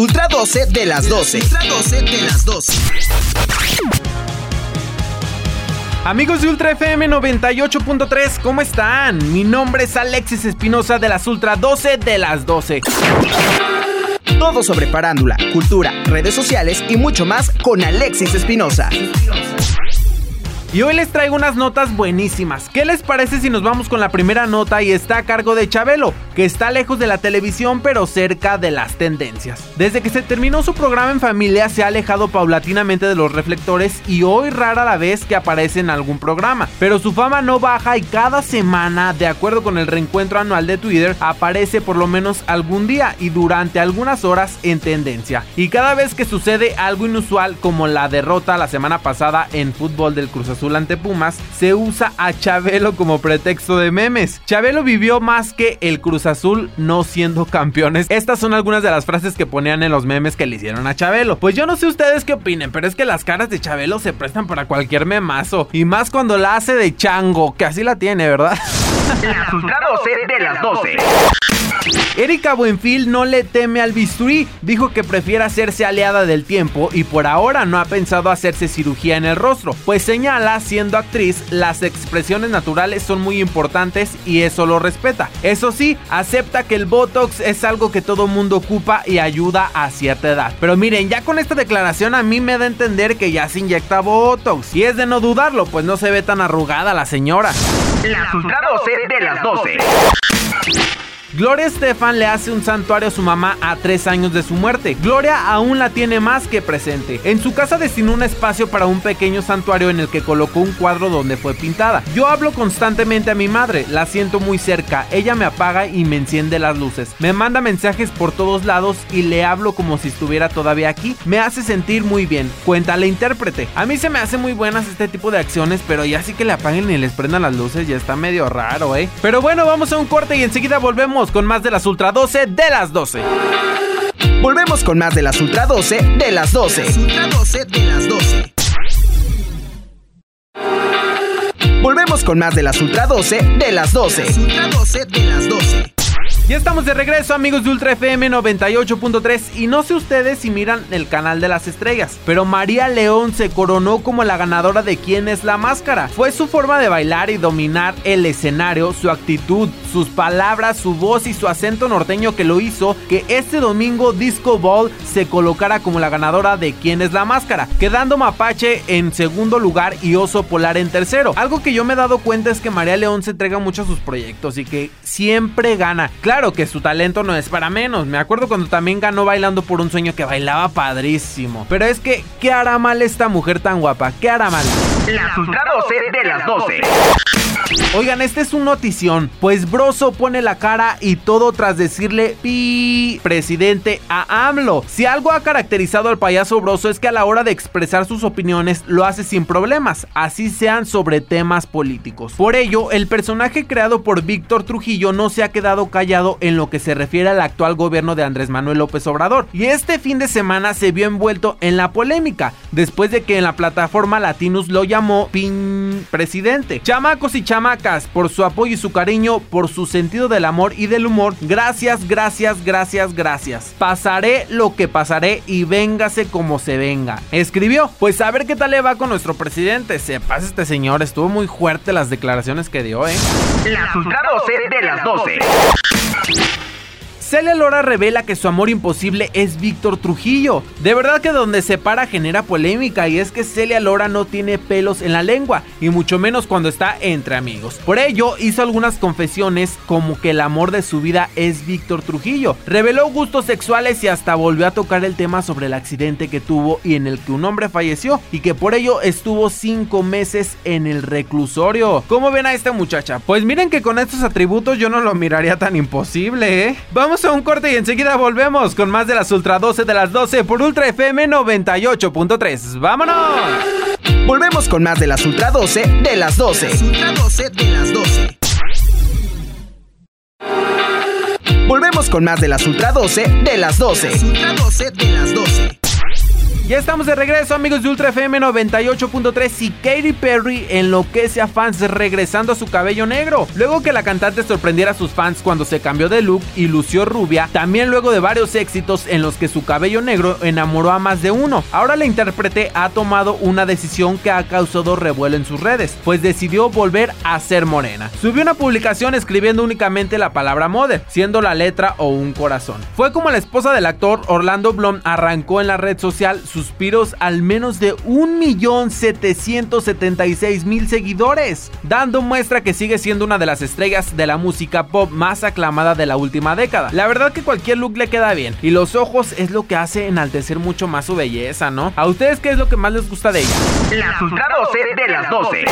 Ultra 12 de las 12. Ultra 12 de las 12. Amigos de Ultra FM 98.3, ¿cómo están? Mi nombre es Alexis Espinosa de las Ultra 12 de las 12. Todo sobre parándula, cultura, redes sociales y mucho más con Alexis Espinosa. Y hoy les traigo unas notas buenísimas. ¿Qué les parece si nos vamos con la primera nota y está a cargo de Chabelo, está lejos de la televisión pero cerca de las tendencias? Desde que se terminó su programa en familia se ha alejado paulatinamente de los reflectores y hoy rara la vez que aparece en algún programa. Pero su fama no baja y cada semana, de acuerdo con el reencuentro anual de Twitter, aparece por lo menos algún día y durante algunas horas en tendencia. Y cada vez que sucede algo inusual como la derrota la semana pasada en fútbol del Cruz Azul, Azul ante Pumas, se usa a Chabelo como pretexto de memes. Chabelo vivió más que el Cruz Azul no siendo campeones. Estas son algunas de las frases que ponían en los memes que le hicieron a Chabelo. Pues yo no sé ustedes qué opinen, pero es que las caras de Chabelo se prestan para cualquier memazo. Y más cuando la hace de chango, que así la tiene, ¿verdad? 12 de las 12. Erika Buenfil no le teme al bisturí, dijo que prefiere hacerse aliada del tiempo y por ahora no ha pensado hacerse cirugía en el rostro, pues señala, siendo actriz, las expresiones naturales son muy importantes y eso lo respeta. Eso sí, acepta que el Botox es algo que todo mundo ocupa y ayuda a cierta edad. Pero miren, ya con esta declaración a mí me da a entender que ya se inyecta Botox y es de no dudarlo, pues no se ve tan arrugada la señora. La 12 de las 12. Gloria Estefan le hace un santuario a su mamá a tres años de su muerte. Gloria aún la tiene más que presente. En su casa destinó un espacio para un pequeño santuario en el que colocó un cuadro donde fue pintada. Yo hablo constantemente a mi madre, la siento muy cerca, ella me apaga y me enciende las luces. Me manda mensajes por todos lados y le hablo como si estuviera todavía aquí. Me hace sentir muy bien. Cuenta la intérprete. A mí se me hace muy buenas este tipo de acciones, pero ya sí que le apaguen y les prendan las luces ya está medio raro, ¿eh? Pero bueno, vamos a un corte y enseguida volvemos con más de las Ultra 12 de las 12. Volvemos con más de las Ultra 12 de las 12. Ultra 12 de las 12. Volvemos con más de las Ultra 12 de las 12. Ultra 12 de las 12. Ya estamos de regreso amigos de Ultra FM 98.3 y no sé ustedes si miran el canal de las estrellas, pero María León se coronó como la ganadora de quién es la máscara. Fue su forma de bailar y dominar el escenario, su actitud, sus palabras, su voz y su acento norteño que lo hizo que este domingo Disco Ball se colocara como la ganadora de quién es la máscara, quedando Mapache en segundo lugar y Oso Polar en tercero. Algo que yo me he dado cuenta es que María León se entrega mucho a sus proyectos y que siempre gana. Claro, claro que su talento no es para menos. Me acuerdo cuando también ganó bailando por un sueño que bailaba padrísimo. Pero es que, ¿qué hará mal esta mujer tan guapa? ¿Qué hará mal? La Ultra 12 de las 12. Oigan, este es un notición, pues Broso pone la cara y todo tras decirle pi presidente a AMLO. Si algo ha caracterizado al payaso Broso es que a la hora de expresar sus opiniones lo hace sin problemas, así sean sobre temas políticos. Por ello, el personaje creado por Víctor Trujillo no se ha quedado callado en lo que se refiere al actual gobierno de Andrés Manuel López Obrador. Y este fin de semana se vio envuelto en la polémica, después de que en la plataforma Latinus lo llamó pin presidente. Chamacos y chamacos por su apoyo y su cariño, por su sentido del amor y del humor. Gracias, gracias, gracias, gracias. Pasaré lo que pasaré y véngase como se venga. Escribió, pues a ver qué tal le va con nuestro presidente. Se pasa este señor, estuvo muy fuerte las declaraciones que dio, ¿eh? La 12 de las 12. Celia Lora revela que su amor imposible es Víctor Trujillo. De verdad que donde se para genera polémica y es que Celia Lora no tiene pelos en la lengua y mucho menos cuando está entre amigos. Por ello hizo algunas confesiones como que el amor de su vida es Víctor Trujillo. Reveló gustos sexuales y hasta volvió a tocar el tema sobre el accidente que tuvo y en el que un hombre falleció y que por ello estuvo cinco meses en el reclusorio. ¿Cómo ven a esta muchacha? Pues miren que con estos atributos yo no lo miraría tan imposible, ¿eh? Vamos a un corte y enseguida volvemos con más de las Ultra 12 de las 12 por Ultra FM 98.3. ¡Vámonos! Volvemos con más de las Ultra 12 de las 12. Ultra 12 de las 12. Volvemos con más de las Ultra 12 de las 12. Ultra 12 de las 12. Ya estamos de regreso, amigos de Ultra FM 98.3 y Katy Perry enloquece a fans regresando a su cabello negro. Luego que la cantante sorprendiera a sus fans cuando se cambió de look y lució rubia, también luego de varios éxitos en los que su cabello negro enamoró a más de uno. Ahora la intérprete ha tomado una decisión que ha causado revuelo en sus redes, pues decidió volver a ser morena. Subió una publicación escribiendo únicamente la palabra mother, siendo la letra o un corazón. Fue como la esposa del actor Orlando Bloom arrancó en la red social su suspiros al menos de 1.776.000 seguidores, dando muestra que sigue siendo una de las estrellas de la música pop más aclamada de la última década. La verdad que cualquier look le queda bien y los ojos es lo que hace enaltecer mucho más su belleza, ¿no? ¿A ustedes qué es lo que más les gusta de ella? La Ultra 12 de las 12.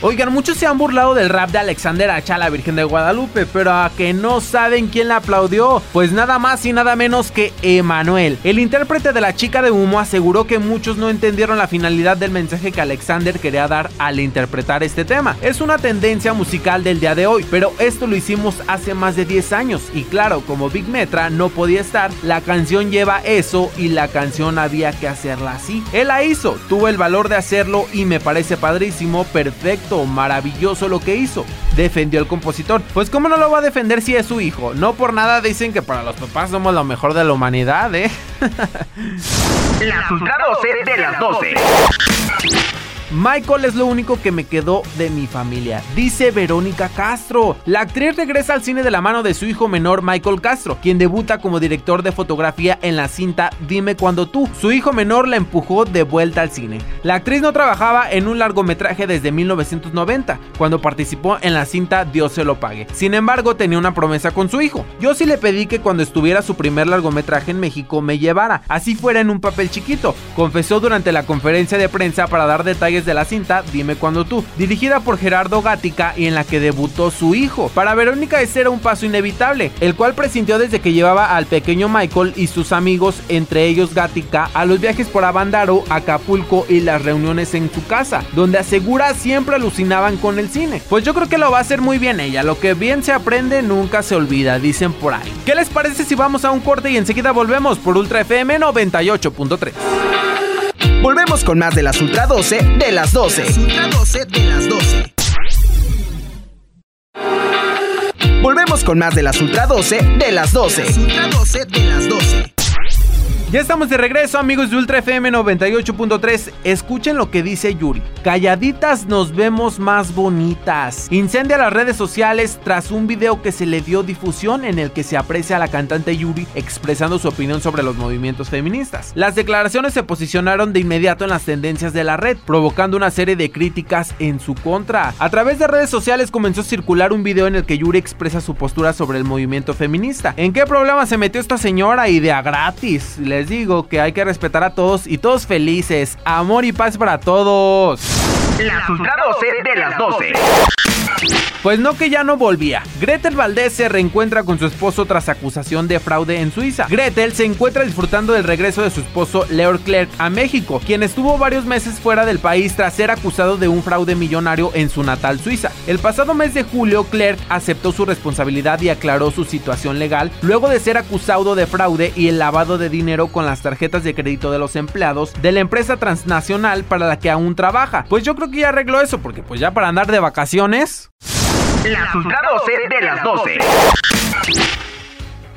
Oigan, muchos se han burlado del rap de Alexander Hacha, la Virgen de Guadalupe, pero a que no saben quién la aplaudió, pues nada más y nada menos que Emanuel. El intérprete de la chica de humo aseguró que muchos no entendieron la finalidad del mensaje que Alexander quería dar al interpretar este tema. Es una tendencia musical del día de hoy, pero esto lo hicimos hace más de 10 años y claro, como Big Metra no podía estar, la canción lleva eso y la canción había que hacerla así. Él la hizo, tuvo el valor de hacerlo y me parece padrísimo, perfecto maravilloso lo que hizo. Defendió el compositor. Pues cómo no lo va a defender si es su hijo. No por nada dicen que para los papás somos lo mejor de la humanidad, ¿eh? La Ultra 12 de las 12. Michael es lo único que me quedó de mi familia, dice Verónica Castro. La actriz regresa al cine de la mano de su hijo menor Michael Castro, quien debuta como director de fotografía en la cinta Dime cuando tú. Su hijo menor la empujó de vuelta al cine. La actriz no trabajaba en un largometraje desde 1990, cuando participó en la cinta Dios se lo pague. Sin embargo, tenía una promesa con su hijo. Yo sí le pedí que cuando estuviera su primer largometraje en México me llevara, así fuera en un papel chiquito, confesó durante la conferencia de prensa para dar detalles de la cinta Dime cuando tú, dirigida por Gerardo Gática y en la que debutó su hijo. Para Verónica ese era un paso inevitable, el cual presintió desde que llevaba al pequeño Michael y sus amigos, entre ellos Gática, a los viajes por Abandaro, Acapulco y las reuniones en su casa, donde asegura siempre alucinaban con el cine. Pues yo creo que lo va a hacer muy bien ella, lo que bien se aprende nunca se olvida, dicen por ahí. ¿Qué les parece si vamos a un corte y enseguida volvemos por Ultra FM 98.3? Volvemos con más de las Ultra 12 de las 12. Ultra 12 de las 12. Volvemos con más de las Ultra 12 de las 12. Ultra 12 de las 12. Ya estamos de regreso, amigos de Ultra FM 98.3. Escuchen lo que dice Yuri. Calladitas nos vemos más bonitas. Incendia las redes sociales tras un video que se le dio difusión en el que se aprecia a la cantante Yuri expresando su opinión sobre los movimientos feministas. Las declaraciones se posicionaron de inmediato en las tendencias de la red, provocando una serie de críticas en su contra. A través de redes sociales comenzó a circular un video en el que Yuri expresa su postura sobre el movimiento feminista. ¿En qué problema se metió esta señora? Idea gratis les digo que hay que respetar a todos y todos felices. Amor y paz para todos. La Ultra 12 de las 12. Pues no que ya no volvía. Gretel Valdés se reencuentra con su esposo tras acusación de fraude en Suiza. Gretel se encuentra disfrutando del regreso de su esposo Leo Clerc a México, quien estuvo varios meses fuera del país tras ser acusado de un fraude millonario en su natal Suiza. El pasado mes de julio, Clerc aceptó su responsabilidad y aclaró su situación legal luego de ser acusado de fraude y el lavado de dinero con las tarjetas de crédito de los empleados de la empresa transnacional para la que aún trabaja. Pues yo creo que ya arregló eso, porque pues ya para andar de vacaciones... La Ultra 12 de las 12.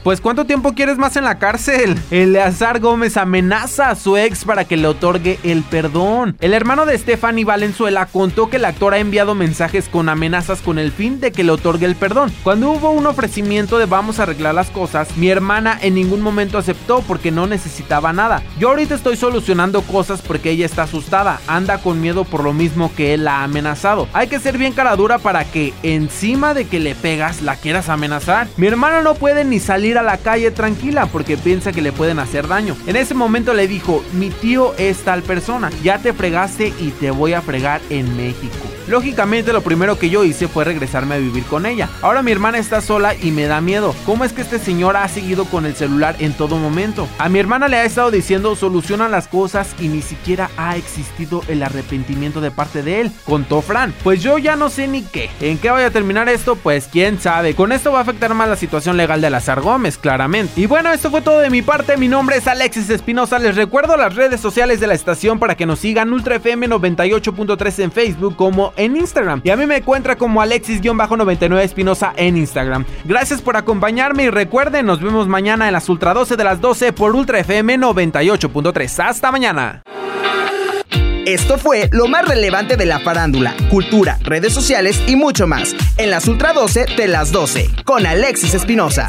Pues ¿cuánto tiempo quieres más en la cárcel? Eleazar Gómez amenaza a su ex para que le otorgue el perdón. El hermano de Stephanie Valenzuela contó que el actor ha enviado mensajes con amenazas con el fin de que le otorgue el perdón. Cuando hubo un ofrecimiento de vamos a arreglar las cosas, mi hermana en ningún momento aceptó porque no necesitaba nada. Yo ahorita estoy solucionando cosas porque ella está asustada, anda con miedo por lo mismo que él la ha amenazado. Hay que ser bien cara dura para que encima de que le pegas la quieras amenazar. Mi hermana no puede ni salir a la calle tranquila porque piensa que le pueden hacer daño. En ese momento le dijo, mi tío es tal persona, ya te fregaste y te voy a fregar en México. Lógicamente lo primero que yo hice fue regresarme a vivir con ella. Ahora mi hermana está sola y me da miedo. ¿Cómo es que este señor ha seguido con el celular en todo momento? A mi hermana le ha estado diciendo soluciona las cosas y ni siquiera ha existido el arrepentimiento de parte de él, contó Fran. Pues yo ya no sé ni qué. ¿En qué vaya a terminar esto? Pues quién sabe. Con esto va a afectar más la situación legal de las Gómez, claramente. Y bueno, esto fue todo de mi parte. Mi nombre es Alexis Espinosa. Les recuerdo las redes sociales de la estación para que nos sigan Ultra FM 98.3 en Facebook como en Instagram. Y a mí me encuentra como Alexis-99 Espinosa en Instagram. Gracias por acompañarme y recuerden, nos vemos mañana en las Ultra 12 de las 12 por Ultra FM 98.3. Hasta mañana. Esto fue lo más relevante de la farándula, cultura, redes sociales y mucho más. En las Ultra 12 de las 12, con Alexis Espinosa.